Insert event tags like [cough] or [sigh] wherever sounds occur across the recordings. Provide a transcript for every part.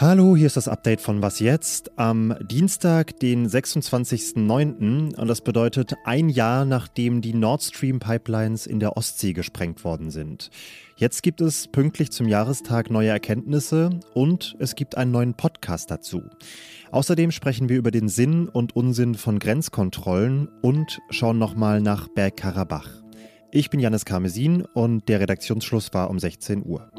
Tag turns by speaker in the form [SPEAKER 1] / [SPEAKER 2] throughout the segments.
[SPEAKER 1] Hallo, hier ist das Update von Was jetzt am Dienstag, den 26.09. Und das bedeutet ein Jahr, nachdem die Nord Stream Pipelines in der Ostsee gesprengt worden sind. Jetzt gibt es pünktlich zum Jahrestag neue Erkenntnisse und es gibt einen neuen Podcast dazu. Außerdem sprechen wir über den Sinn und Unsinn von Grenzkontrollen und schauen nochmal nach Bergkarabach. Ich bin Janis Karmesin und der Redaktionsschluss war um 16 Uhr.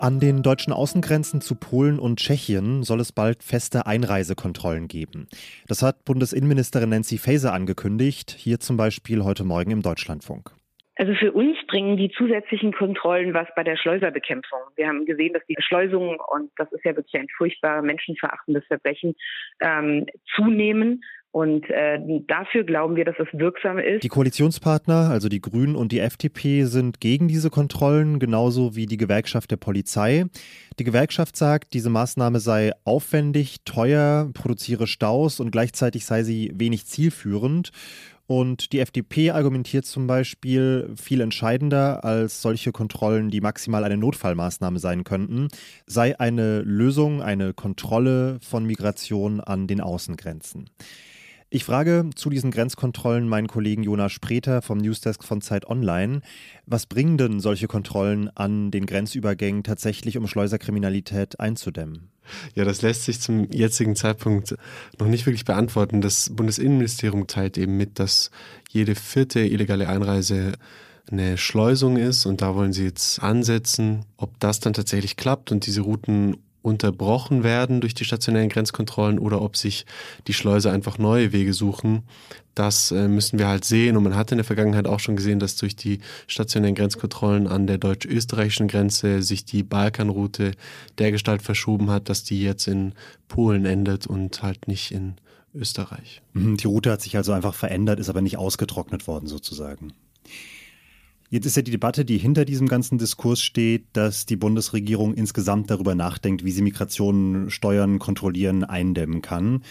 [SPEAKER 1] An den deutschen Außengrenzen zu Polen und Tschechien soll es bald feste Einreisekontrollen geben. Das hat Bundesinnenministerin Nancy Faeser angekündigt, hier zum Beispiel heute Morgen im Deutschlandfunk.
[SPEAKER 2] Also für uns bringen die zusätzlichen Kontrollen was bei der Schleuserbekämpfung. Wir haben gesehen, dass die Verschleusungen, und das ist ja wirklich ein furchtbar menschenverachtendes Verbrechen, ähm, zunehmen. Und äh, dafür glauben wir, dass es wirksam ist.
[SPEAKER 1] Die Koalitionspartner, also die Grünen und die FDP, sind gegen diese Kontrollen, genauso wie die Gewerkschaft der Polizei. Die Gewerkschaft sagt, diese Maßnahme sei aufwendig, teuer, produziere Staus und gleichzeitig sei sie wenig zielführend. Und die FDP argumentiert zum Beispiel viel entscheidender als solche Kontrollen, die maximal eine Notfallmaßnahme sein könnten, sei eine Lösung, eine Kontrolle von Migration an den Außengrenzen. Ich frage zu diesen Grenzkontrollen meinen Kollegen Jonas Spreter vom Newsdesk von Zeit Online. Was bringen denn solche Kontrollen an den Grenzübergängen tatsächlich, um Schleuserkriminalität einzudämmen?
[SPEAKER 3] Ja, das lässt sich zum jetzigen Zeitpunkt noch nicht wirklich beantworten. Das Bundesinnenministerium teilt eben mit, dass jede vierte illegale Einreise eine Schleusung ist und da wollen sie jetzt ansetzen. Ob das dann tatsächlich klappt und diese Routen unterbrochen werden durch die stationären Grenzkontrollen oder ob sich die Schleuse einfach neue Wege suchen. Das äh, müssen wir halt sehen. Und man hat in der Vergangenheit auch schon gesehen, dass durch die stationären Grenzkontrollen an der deutsch-österreichischen Grenze sich die Balkanroute dergestalt verschoben hat, dass die jetzt in Polen endet und halt nicht in Österreich.
[SPEAKER 1] Mhm, die Route hat sich also einfach verändert, ist aber nicht ausgetrocknet worden sozusagen. Jetzt ist ja die Debatte, die hinter diesem ganzen Diskurs steht, dass die Bundesregierung insgesamt darüber nachdenkt, wie sie Migration steuern, kontrollieren, eindämmen kann.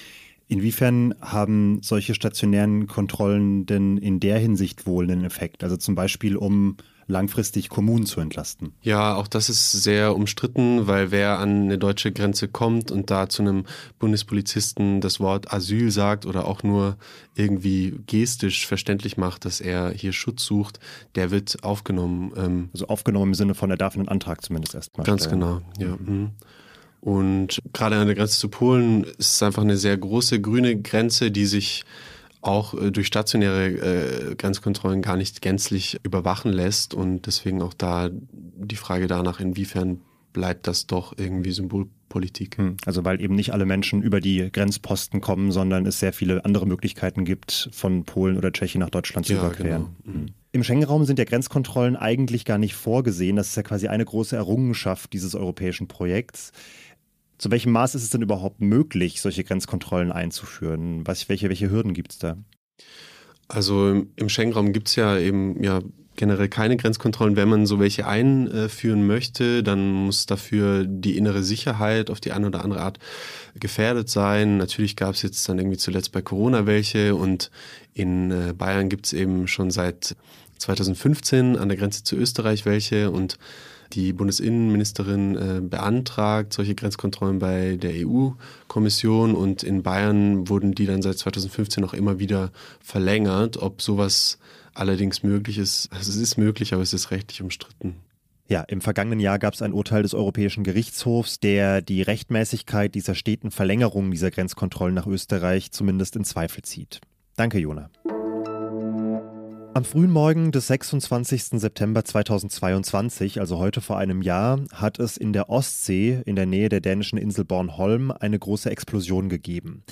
[SPEAKER 1] Inwiefern haben solche stationären Kontrollen denn in der Hinsicht wohl einen Effekt? Also zum Beispiel, um langfristig Kommunen zu entlasten.
[SPEAKER 3] Ja, auch das ist sehr umstritten, weil wer an eine deutsche Grenze kommt und da zu einem Bundespolizisten das Wort Asyl sagt oder auch nur irgendwie gestisch verständlich macht, dass er hier Schutz sucht, der wird aufgenommen.
[SPEAKER 1] Ähm also aufgenommen im Sinne von, er darf einen Antrag zumindest erstmal
[SPEAKER 3] Ganz stellen. genau, ja. Mhm. Und gerade an der Grenze zu Polen ist es einfach eine sehr große grüne Grenze, die sich auch äh, durch stationäre äh, Grenzkontrollen gar nicht gänzlich überwachen lässt und deswegen auch da die Frage danach, inwiefern bleibt das doch irgendwie Symbolpolitik. Hm,
[SPEAKER 1] also weil eben nicht alle Menschen über die Grenzposten kommen, sondern es sehr viele andere Möglichkeiten gibt, von Polen oder Tschechien nach Deutschland zu ja, überqueren. Genau. Mhm. Im Schengen-Raum sind ja Grenzkontrollen eigentlich gar nicht vorgesehen. Das ist ja quasi eine große Errungenschaft dieses europäischen Projekts. Zu welchem Maß ist es denn überhaupt möglich, solche Grenzkontrollen einzuführen? Was, welche, welche Hürden gibt es da?
[SPEAKER 3] Also im Schengen-Raum gibt es ja eben ja generell keine Grenzkontrollen. Wenn man so welche einführen möchte, dann muss dafür die innere Sicherheit auf die eine oder andere Art gefährdet sein. Natürlich gab es jetzt dann irgendwie zuletzt bei Corona welche und in äh, Bayern gibt es eben schon seit 2015 an der Grenze zu Österreich welche und die Bundesinnenministerin äh, beantragt solche Grenzkontrollen bei der EU-Kommission und in Bayern wurden die dann seit 2015 auch immer wieder verlängert. Ob sowas allerdings möglich ist, also es ist möglich, aber es ist rechtlich umstritten.
[SPEAKER 1] Ja, im vergangenen Jahr gab es ein Urteil des Europäischen Gerichtshofs, der die Rechtmäßigkeit dieser steten Verlängerung dieser Grenzkontrollen nach Österreich zumindest in Zweifel zieht. Danke, Jona. Am frühen Morgen des 26. September 2022, also heute vor einem Jahr, hat es in der Ostsee in der Nähe der dänischen Insel Bornholm eine große Explosion gegeben.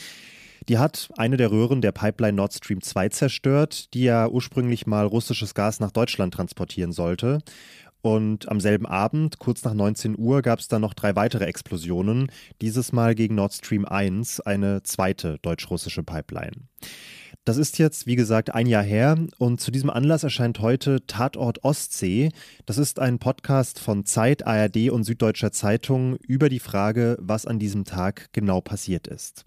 [SPEAKER 1] Die hat eine der Röhren der Pipeline Nord Stream 2 zerstört, die ja ursprünglich mal russisches Gas nach Deutschland transportieren sollte. Und am selben Abend, kurz nach 19 Uhr, gab es dann noch drei weitere Explosionen, dieses Mal gegen Nord Stream 1, eine zweite deutsch-russische Pipeline. Das ist jetzt, wie gesagt, ein Jahr her und zu diesem Anlass erscheint heute Tatort Ostsee. Das ist ein Podcast von Zeit, ARD und Süddeutscher Zeitung über die Frage, was an diesem Tag genau passiert ist.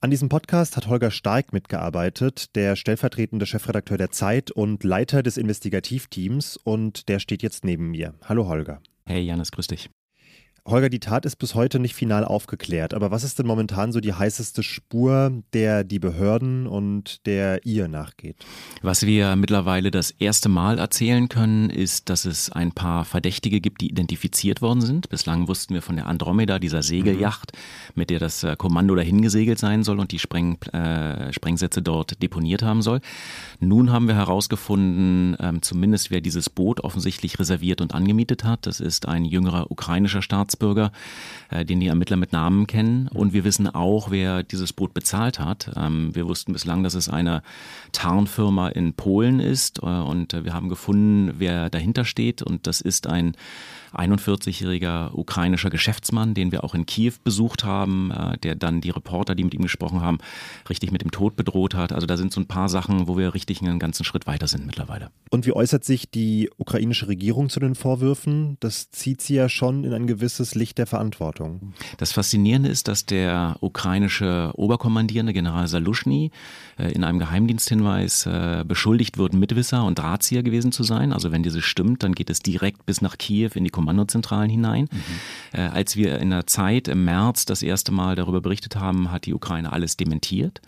[SPEAKER 1] An diesem Podcast hat Holger Stark mitgearbeitet, der stellvertretende Chefredakteur der Zeit und Leiter des Investigativteams und der steht jetzt neben mir. Hallo Holger.
[SPEAKER 4] Hey Janis, grüß dich.
[SPEAKER 1] Holger, die Tat ist bis heute nicht final aufgeklärt. Aber was ist denn momentan so die heißeste Spur, der die Behörden und der ihr nachgeht?
[SPEAKER 4] Was wir mittlerweile das erste Mal erzählen können, ist, dass es ein paar Verdächtige gibt, die identifiziert worden sind. Bislang wussten wir von der Andromeda, dieser Segelyacht, mhm. mit der das äh, Kommando dahin gesegelt sein soll und die Spreng, äh, Sprengsätze dort deponiert haben soll. Nun haben wir herausgefunden, äh, zumindest wer dieses Boot offensichtlich reserviert und angemietet hat. Das ist ein jüngerer ukrainischer Staatsbürger Staatsbürger, äh, den die Ermittler mit Namen kennen. Und wir wissen auch, wer dieses Boot bezahlt hat. Ähm, wir wussten bislang, dass es eine Tarnfirma in Polen ist. Äh, und wir haben gefunden, wer dahinter steht. Und das ist ein 41-jähriger ukrainischer Geschäftsmann, den wir auch in Kiew besucht haben, äh, der dann die Reporter, die mit ihm gesprochen haben, richtig mit dem Tod bedroht hat. Also da sind so ein paar Sachen, wo wir richtig einen ganzen Schritt weiter sind mittlerweile.
[SPEAKER 1] Und wie äußert sich die ukrainische Regierung zu den Vorwürfen? Das zieht sie ja schon in ein gewisses Licht der Verantwortung.
[SPEAKER 4] Das Faszinierende ist, dass der ukrainische Oberkommandierende General Salushny äh, in einem Geheimdiensthinweis äh, beschuldigt wird, Mitwisser und Drahtzieher gewesen zu sein. Also wenn dieses stimmt, dann geht es direkt bis nach Kiew in die Kommandozentralen hinein. Mhm. Äh, als wir in der Zeit im März das erste Mal darüber berichtet haben, hat die Ukraine alles dementiert.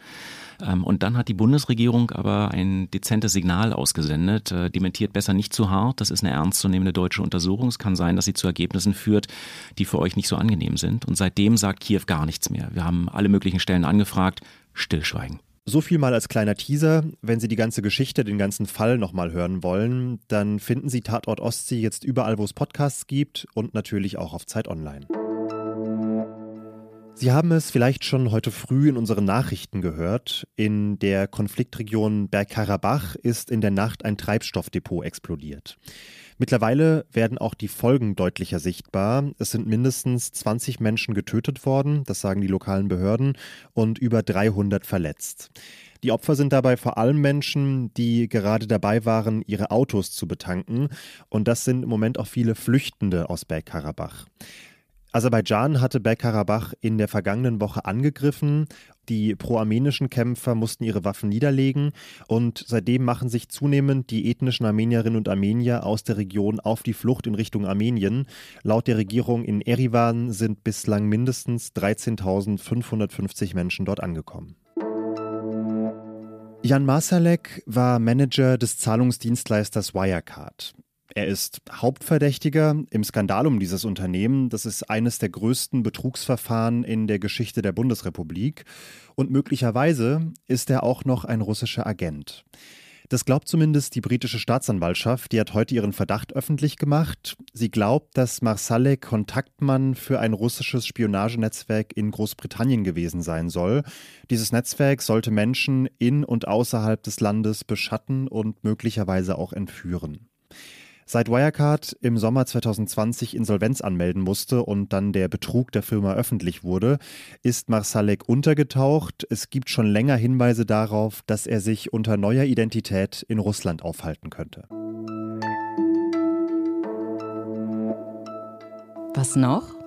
[SPEAKER 4] Ähm, und dann hat die Bundesregierung aber ein dezentes Signal ausgesendet, äh, dementiert besser nicht zu hart, das ist eine ernstzunehmende deutsche Untersuchung. Es kann sein, dass sie zu Ergebnissen führt, die für euch nicht so angenehm sind. Und seitdem sagt Kiew gar nichts mehr. Wir haben alle möglichen Stellen angefragt, Stillschweigen.
[SPEAKER 1] So viel mal als kleiner Teaser. Wenn Sie die ganze Geschichte, den ganzen Fall nochmal hören wollen, dann finden Sie Tatort Ostsee jetzt überall, wo es Podcasts gibt und natürlich auch auf Zeit Online. Sie haben es vielleicht schon heute früh in unseren Nachrichten gehört. In der Konfliktregion Bergkarabach ist in der Nacht ein Treibstoffdepot explodiert. Mittlerweile werden auch die Folgen deutlicher sichtbar. Es sind mindestens 20 Menschen getötet worden, das sagen die lokalen Behörden, und über 300 verletzt. Die Opfer sind dabei vor allem Menschen, die gerade dabei waren, ihre Autos zu betanken. Und das sind im Moment auch viele Flüchtende aus Bergkarabach. Aserbaidschan hatte Bergkarabach in der vergangenen Woche angegriffen. Die pro-armenischen Kämpfer mussten ihre Waffen niederlegen und seitdem machen sich zunehmend die ethnischen Armenierinnen und Armenier aus der Region auf die Flucht in Richtung Armenien. Laut der Regierung in Erivan sind bislang mindestens 13.550 Menschen dort angekommen. Jan Masalek war Manager des Zahlungsdienstleisters Wirecard. Er ist Hauptverdächtiger im Skandal um dieses Unternehmen. Das ist eines der größten Betrugsverfahren in der Geschichte der Bundesrepublik. Und möglicherweise ist er auch noch ein russischer Agent. Das glaubt zumindest die britische Staatsanwaltschaft. Die hat heute ihren Verdacht öffentlich gemacht. Sie glaubt, dass Marsalek Kontaktmann für ein russisches Spionagenetzwerk in Großbritannien gewesen sein soll. Dieses Netzwerk sollte Menschen in und außerhalb des Landes beschatten und möglicherweise auch entführen. Seit Wirecard im Sommer 2020 Insolvenz anmelden musste und dann der Betrug der Firma öffentlich wurde, ist Marsalek untergetaucht. Es gibt schon länger Hinweise darauf, dass er sich unter neuer Identität in Russland aufhalten könnte.
[SPEAKER 5] Was noch?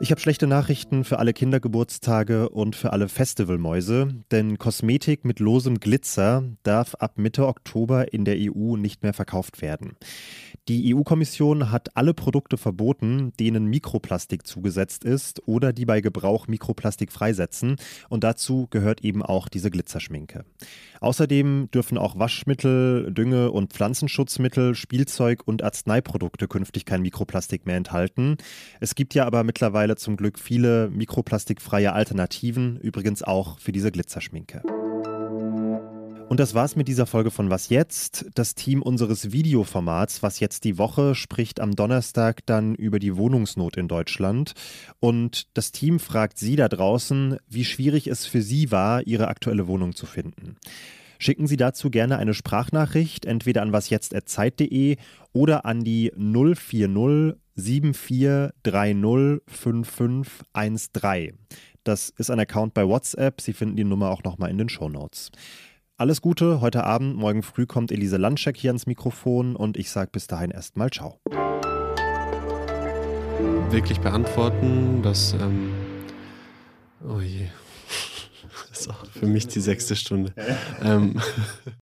[SPEAKER 1] Ich habe schlechte Nachrichten für alle Kindergeburtstage und für alle Festivalmäuse, denn Kosmetik mit losem Glitzer darf ab Mitte Oktober in der EU nicht mehr verkauft werden. Die EU-Kommission hat alle Produkte verboten, denen Mikroplastik zugesetzt ist oder die bei Gebrauch Mikroplastik freisetzen. Und dazu gehört eben auch diese Glitzerschminke. Außerdem dürfen auch Waschmittel, Dünge- und Pflanzenschutzmittel, Spielzeug und Arzneiprodukte künftig kein Mikroplastik mehr enthalten. Es gibt ja aber mittlerweile zum Glück viele mikroplastikfreie Alternativen, übrigens auch für diese Glitzerschminke. Und das war's mit dieser Folge von Was jetzt? Das Team unseres Videoformats Was jetzt die Woche spricht am Donnerstag dann über die Wohnungsnot in Deutschland. Und das Team fragt Sie da draußen, wie schwierig es für Sie war, Ihre aktuelle Wohnung zu finden. Schicken Sie dazu gerne eine Sprachnachricht, entweder an wasjetzt.zeit.de oder an die 040 7430 5513. Das ist ein Account bei WhatsApp. Sie finden die Nummer auch nochmal in den Show Notes. Alles Gute, heute Abend, morgen früh kommt Elise Landscheck hier ans Mikrofon und ich sage bis dahin erstmal Ciao.
[SPEAKER 3] Wirklich beantworten, dass. Ähm, oh je. [laughs] Das ist auch für mich die sechste Stunde. [laughs] ähm,